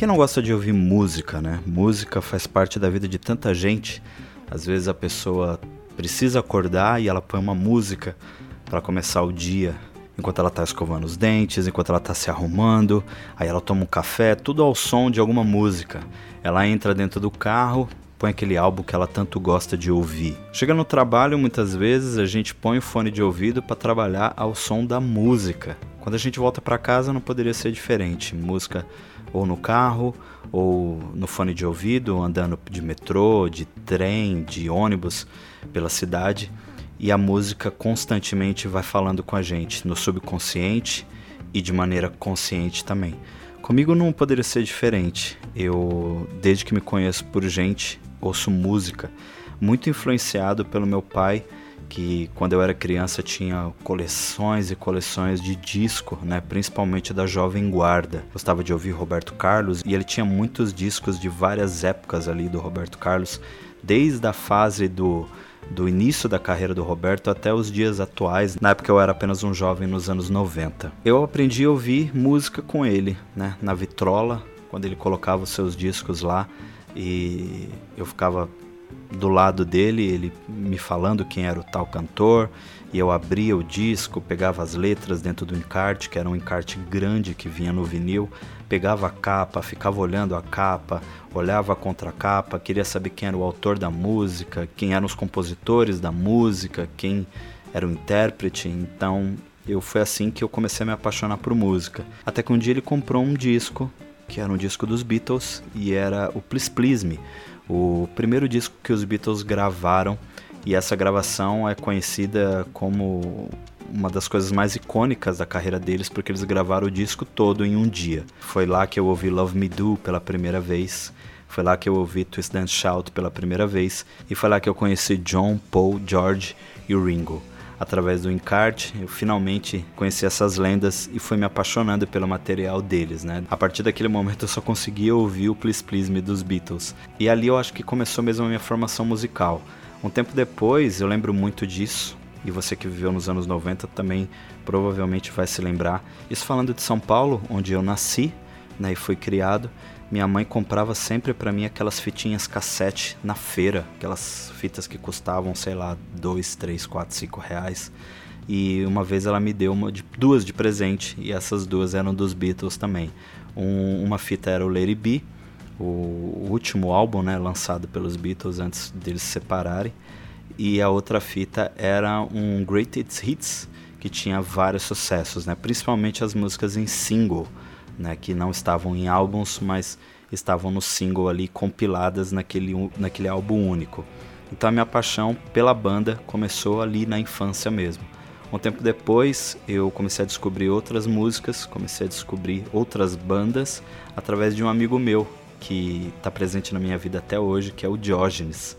Quem não gosta de ouvir música, né? Música faz parte da vida de tanta gente. Às vezes a pessoa precisa acordar e ela põe uma música para começar o dia, enquanto ela está escovando os dentes, enquanto ela está se arrumando, aí ela toma um café, tudo ao som de alguma música. Ela entra dentro do carro, põe aquele álbum que ela tanto gosta de ouvir. Chega no trabalho, muitas vezes a gente põe o fone de ouvido para trabalhar ao som da música. Quando a gente volta para casa não poderia ser diferente. Música ou no carro, ou no fone de ouvido, andando de metrô, de trem, de ônibus pela cidade, e a música constantemente vai falando com a gente no subconsciente e de maneira consciente também. Comigo não poderia ser diferente. Eu, desde que me conheço por gente, ouço música, muito influenciado pelo meu pai que quando eu era criança tinha coleções e coleções de disco, né, principalmente da Jovem Guarda. Gostava de ouvir Roberto Carlos e ele tinha muitos discos de várias épocas ali do Roberto Carlos, desde a fase do do início da carreira do Roberto até os dias atuais. Na época eu era apenas um jovem nos anos 90. Eu aprendi a ouvir música com ele, né, na vitrola, quando ele colocava os seus discos lá e eu ficava do lado dele, ele me falando quem era o tal cantor, e eu abria o disco, pegava as letras dentro do encarte, que era um encarte grande que vinha no vinil, pegava a capa, ficava olhando a capa, olhava a contracapa, queria saber quem era o autor da música, quem eram os compositores da música, quem era o intérprete, então eu foi assim que eu comecei a me apaixonar por música. Até que um dia ele comprou um disco, que era um disco dos Beatles, e era o Please Please Me, o primeiro disco que os Beatles gravaram e essa gravação é conhecida como uma das coisas mais icônicas da carreira deles porque eles gravaram o disco todo em um dia. Foi lá que eu ouvi Love Me Do pela primeira vez. Foi lá que eu ouvi Twist and Shout pela primeira vez e foi lá que eu conheci John, Paul, George e o Ringo através do encarte, eu finalmente conheci essas lendas e fui me apaixonando pelo material deles, né? A partir daquele momento eu só conseguia ouvir o Please Please Me dos Beatles. E ali eu acho que começou mesmo a minha formação musical. Um tempo depois, eu lembro muito disso, e você que viveu nos anos 90 também provavelmente vai se lembrar. Isso falando de São Paulo, onde eu nasci, né, e fui criado minha mãe comprava sempre para mim aquelas fitinhas cassete na feira, aquelas fitas que custavam, sei lá, dois, três, quatro, cinco reais. E uma vez ela me deu uma de, duas de presente, e essas duas eram dos Beatles também. Um, uma fita era o Lady B, o, o último álbum né, lançado pelos Beatles antes deles se separarem. E a outra fita era um Greatest Hits, que tinha vários sucessos, né, principalmente as músicas em single né, que não estavam em álbuns, mas estavam no single ali compiladas naquele, naquele álbum único. Então a minha paixão pela banda começou ali na infância mesmo. Um tempo depois eu comecei a descobrir outras músicas, comecei a descobrir outras bandas através de um amigo meu que está presente na minha vida até hoje, que é o Diógenes.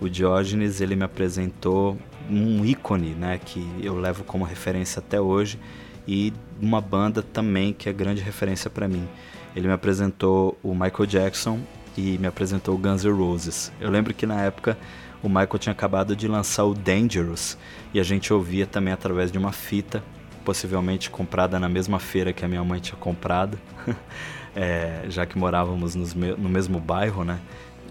O Diógenes ele me apresentou um ícone, né, que eu levo como referência até hoje, e uma banda também que é grande referência para mim. Ele me apresentou o Michael Jackson e me apresentou o Guns N' Roses. Eu lembro que na época o Michael tinha acabado de lançar o Dangerous e a gente ouvia também através de uma fita, possivelmente comprada na mesma feira que a minha mãe tinha comprado, é, já que morávamos no mesmo bairro, né?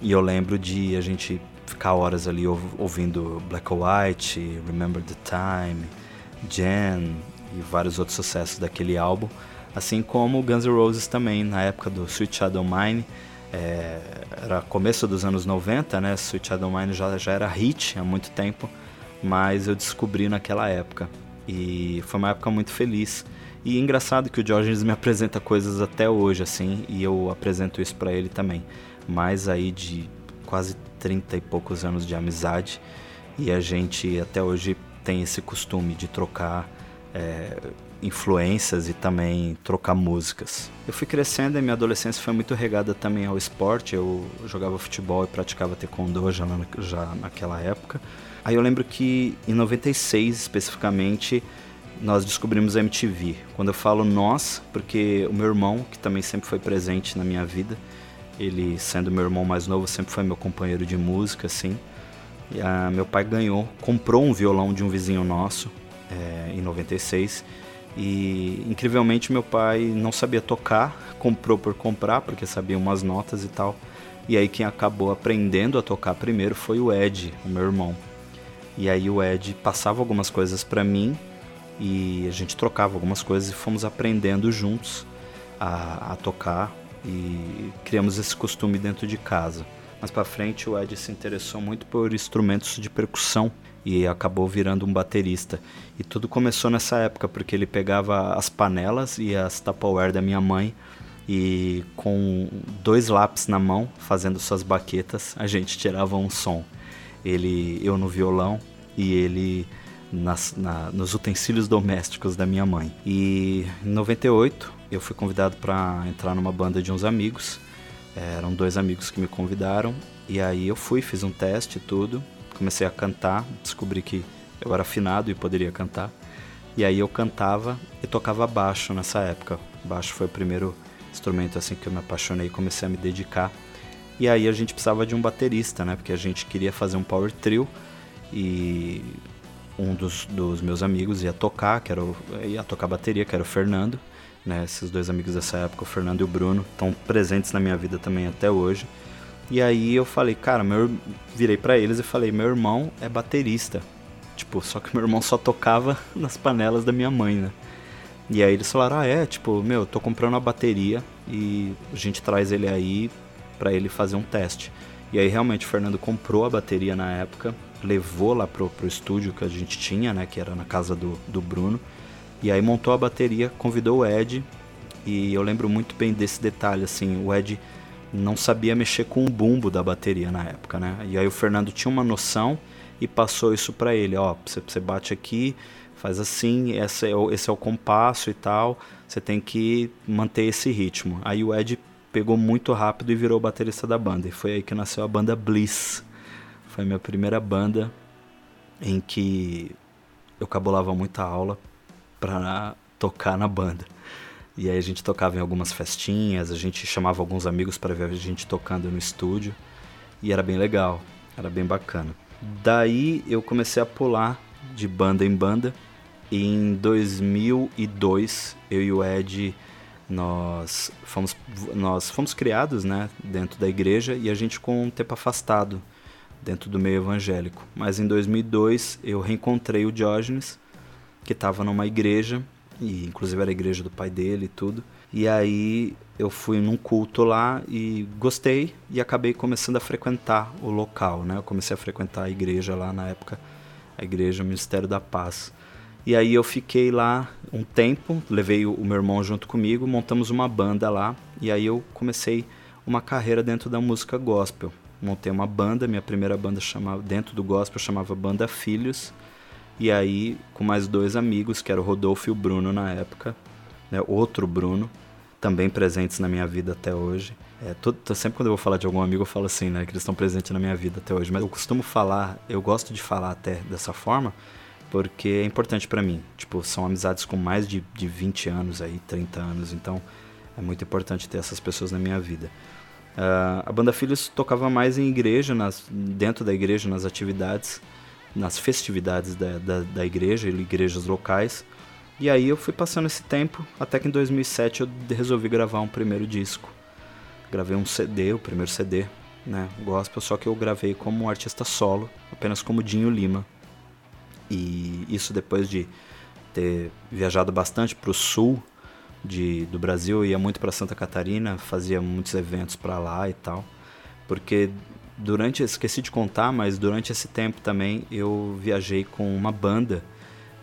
E eu lembro de a gente ficar horas ali ouvindo Black or White, Remember the Time, Jan, e vários outros sucessos daquele álbum, assim como Guns N' Roses também, na época do Sweet Shadow Mine, é, era começo dos anos 90, né? Sweet Shadow Mine já, já era hit há muito tempo, mas eu descobri naquela época e foi uma época muito feliz. E engraçado que o Georges me apresenta coisas até hoje, assim, e eu apresento isso para ele também. Mais aí de quase 30 e poucos anos de amizade, e a gente até hoje tem esse costume de trocar é, influências e também trocar músicas. Eu fui crescendo e minha adolescência foi muito regada também ao esporte. Eu jogava futebol e praticava taekwondo já, na, já naquela época. Aí eu lembro que em 96 especificamente nós descobrimos a MTV. Quando eu falo nós, porque o meu irmão, que também sempre foi presente na minha vida, ele sendo meu irmão mais novo, sempre foi meu companheiro de música, assim. E, a, meu pai ganhou, comprou um violão de um vizinho nosso, é, em 96 E incrivelmente meu pai não sabia tocar, comprou por comprar, porque sabia umas notas e tal. E aí quem acabou aprendendo a tocar primeiro foi o Ed, o meu irmão. E aí o Ed passava algumas coisas para mim e a gente trocava algumas coisas e fomos aprendendo juntos a, a tocar e criamos esse costume dentro de casa. Mais para frente o Ed se interessou muito por instrumentos de percussão e acabou virando um baterista. E tudo começou nessa época porque ele pegava as panelas e as Tupperware da minha mãe e com dois lápis na mão, fazendo suas baquetas, a gente tirava um som. Ele, eu no violão e ele nas, na, nos utensílios domésticos da minha mãe. E em 98 eu fui convidado para entrar numa banda de uns amigos. Eram dois amigos que me convidaram e aí eu fui, fiz um teste e tudo comecei a cantar, descobri que eu era afinado e poderia cantar. E aí eu cantava e tocava baixo nessa época. Baixo foi o primeiro instrumento assim que eu me apaixonei e comecei a me dedicar. E aí a gente precisava de um baterista, né? Porque a gente queria fazer um power trio e um dos, dos meus amigos ia tocar, que era o, ia tocar bateria, que era o Fernando. Né? Esses dois amigos dessa época, o Fernando e o Bruno, estão presentes na minha vida também até hoje. E aí eu falei, cara, meu virei para eles e falei, meu irmão é baterista. Tipo, só que meu irmão só tocava nas panelas da minha mãe, né? E aí eles falaram, ah é, tipo, meu, tô comprando uma bateria e a gente traz ele aí para ele fazer um teste. E aí realmente o Fernando comprou a bateria na época, levou lá pro, pro estúdio que a gente tinha, né, que era na casa do, do Bruno. E aí montou a bateria, convidou o Ed, e eu lembro muito bem desse detalhe, assim, o Ed não sabia mexer com o bumbo da bateria na época, né? E aí o Fernando tinha uma noção e passou isso para ele, ó, você, bate aqui, faz assim, esse é, o, esse é o compasso e tal, você tem que manter esse ritmo. Aí o Ed pegou muito rápido e virou baterista da banda, e foi aí que nasceu a banda Bliss. Foi a minha primeira banda em que eu cabulava muita aula para tocar na banda. E aí a gente tocava em algumas festinhas, a gente chamava alguns amigos para ver a gente tocando no estúdio. E era bem legal, era bem bacana. Daí eu comecei a pular de banda em banda. E em 2002, eu e o Ed, nós fomos, nós fomos criados né, dentro da igreja e a gente com um tempo afastado dentro do meio evangélico. Mas em 2002 eu reencontrei o Diógenes, que estava numa igreja e inclusive era a igreja do pai dele e tudo. E aí eu fui num culto lá e gostei e acabei começando a frequentar o local, né? Eu comecei a frequentar a igreja lá na época, a igreja Ministério da Paz. E aí eu fiquei lá um tempo, levei o meu irmão junto comigo, montamos uma banda lá e aí eu comecei uma carreira dentro da música gospel. Montei uma banda, minha primeira banda chamava dentro do gospel chamava Banda Filhos e aí, com mais dois amigos, que era o Rodolfo e o Bruno na época, né, outro Bruno, também presentes na minha vida até hoje. É, todo, sempre quando eu vou falar de algum amigo, eu falo assim, né, que eles estão presentes na minha vida até hoje. Mas eu costumo falar, eu gosto de falar até dessa forma, porque é importante para mim. Tipo, são amizades com mais de, de 20 anos aí, 30 anos, então é muito importante ter essas pessoas na minha vida. Uh, a banda Filhos tocava mais em igreja, nas, dentro da igreja, nas atividades nas festividades da, da, da igreja, igrejas locais. E aí eu fui passando esse tempo, até que em 2007 eu resolvi gravar um primeiro disco. Gravei um CD, o primeiro CD, né, gospel, só que eu gravei como um artista solo, apenas como Dinho Lima. E isso depois de ter viajado bastante para o sul de, do Brasil, ia muito para Santa Catarina, fazia muitos eventos para lá e tal, porque durante esqueci de contar, mas durante esse tempo também eu viajei com uma banda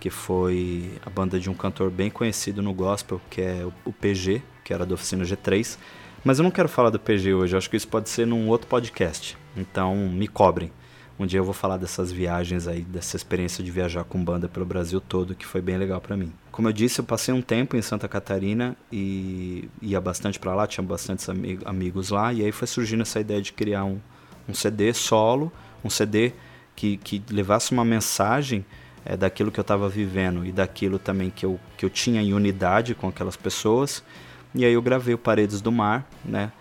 que foi a banda de um cantor bem conhecido no gospel, que é o PG, que era da oficina G3. Mas eu não quero falar do PG hoje, acho que isso pode ser num outro podcast. Então me cobrem. Um dia eu vou falar dessas viagens aí, dessa experiência de viajar com banda pelo Brasil todo, que foi bem legal para mim. Como eu disse, eu passei um tempo em Santa Catarina e ia bastante para lá, tinha bastantes amigos lá, e aí foi surgindo essa ideia de criar um, um CD solo, um CD que, que levasse uma mensagem é, daquilo que eu estava vivendo e daquilo também que eu, que eu tinha em unidade com aquelas pessoas. E aí eu gravei o Paredes do Mar, né?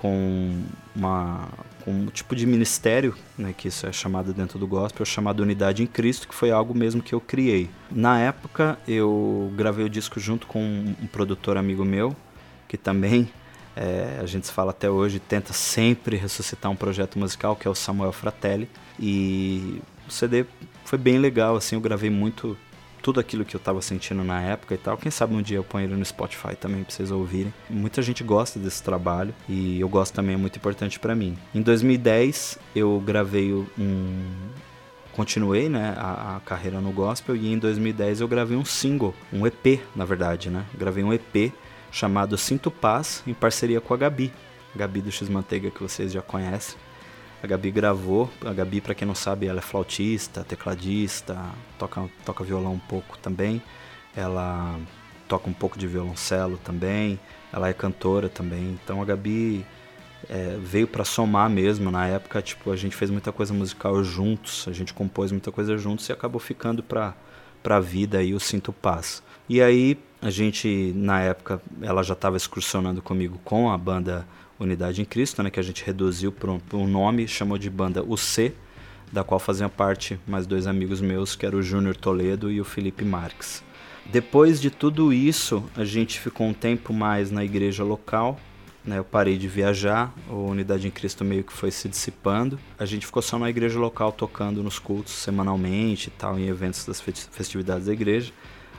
Com uma com um tipo de ministério, né, que isso é chamado dentro do gospel, chamado Unidade em Cristo, que foi algo mesmo que eu criei. Na época, eu gravei o disco junto com um produtor amigo meu, que também é, a gente se fala até hoje, tenta sempre ressuscitar um projeto musical, que é o Samuel Fratelli. E o CD foi bem legal, assim, eu gravei muito tudo aquilo que eu estava sentindo na época e tal. Quem sabe um dia eu ponho ele no Spotify também para vocês ouvirem. Muita gente gosta desse trabalho e eu gosto também, é muito importante para mim. Em 2010 eu gravei um continuei né, a, a, carreira no gospel e em 2010 eu gravei um single, um EP na verdade, né? Gravei um EP chamado Sinto Paz em parceria com a Gabi, Gabi do X Manteiga que vocês já conhecem. A Gabi gravou. A Gabi, para quem não sabe, ela é flautista, tecladista, toca, toca violão um pouco também. Ela toca um pouco de violoncelo também. Ela é cantora também. Então a Gabi é, veio para somar mesmo. Na época, tipo, a gente fez muita coisa musical juntos, a gente compôs muita coisa juntos e acabou ficando para a vida aí o Sinto Paz. E aí a gente, na época, ela já estava excursionando comigo com a banda Unidade em Cristo, né, que a gente reduziu para um, um, nome, chamou de banda O C, da qual faziam parte mais dois amigos meus, que era o Júnior Toledo e o Felipe Marques. Depois de tudo isso, a gente ficou um tempo mais na igreja local, né, eu parei de viajar, a Unidade em Cristo meio que foi se dissipando. A gente ficou só na igreja local tocando nos cultos semanalmente e tal, em eventos das festividades da igreja.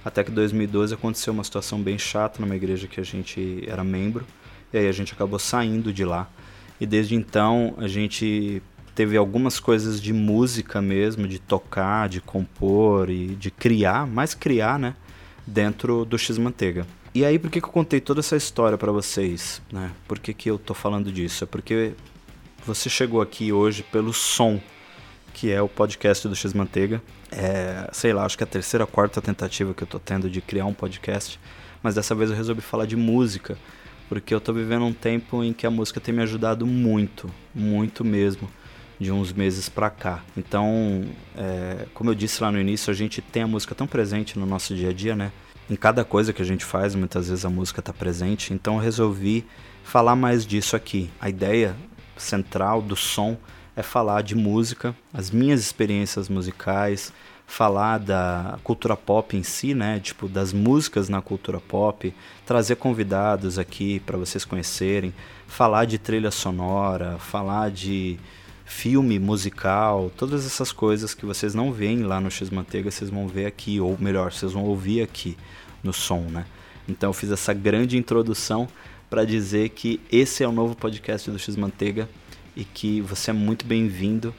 Até que em 2012 aconteceu uma situação bem chata numa igreja que a gente era membro. E aí a gente acabou saindo de lá. E desde então a gente teve algumas coisas de música mesmo, de tocar, de compor e de criar, mais criar, né? Dentro do X Manteiga. E aí, por que, que eu contei toda essa história para vocês, né? Por que, que eu tô falando disso? É porque você chegou aqui hoje pelo som, que é o podcast do X Manteiga. É, sei lá, acho que é a terceira, quarta tentativa que eu tô tendo de criar um podcast, mas dessa vez eu resolvi falar de música porque eu tô vivendo um tempo em que a música tem me ajudado muito, muito mesmo, de uns meses pra cá. Então, é, como eu disse lá no início, a gente tem a música tão presente no nosso dia a dia, né? Em cada coisa que a gente faz, muitas vezes a música tá presente. Então, eu resolvi falar mais disso aqui. A ideia central do som é falar de música, as minhas experiências musicais, falar da cultura pop em si, né? Tipo, das músicas na cultura pop, trazer convidados aqui para vocês conhecerem, falar de trilha sonora, falar de filme musical, todas essas coisas que vocês não veem lá no X Manteiga, vocês vão ver aqui, ou melhor, vocês vão ouvir aqui no som, né? Então eu fiz essa grande introdução para dizer que esse é o novo podcast do X Manteiga e que você é muito bem-vindo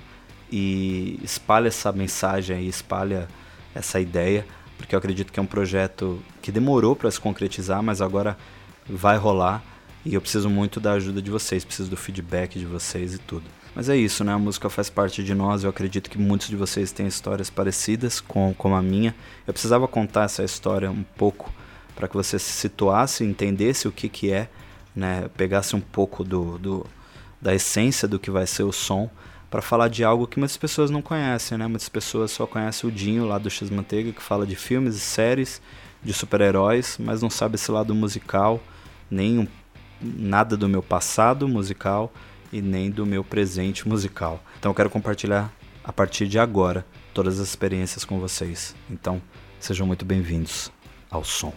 e espalha essa mensagem espalha essa ideia, porque eu acredito que é um projeto que demorou para se concretizar, mas agora vai rolar e eu preciso muito da ajuda de vocês, preciso do feedback de vocês e tudo. Mas é isso, né? A música faz parte de nós. Eu acredito que muitos de vocês têm histórias parecidas com, com a minha. Eu precisava contar essa história um pouco para que você se situasse, entendesse o que, que é, né? Pegasse um pouco do, do, da essência do que vai ser o som para falar de algo que muitas pessoas não conhecem, né? Muitas pessoas só conhecem o Dinho lá do X Manteiga, que fala de filmes e séries, de super-heróis, mas não sabe esse lado musical, nem um, nada do meu passado musical e nem do meu presente musical. Então eu quero compartilhar a partir de agora todas as experiências com vocês. Então, sejam muito bem-vindos ao som.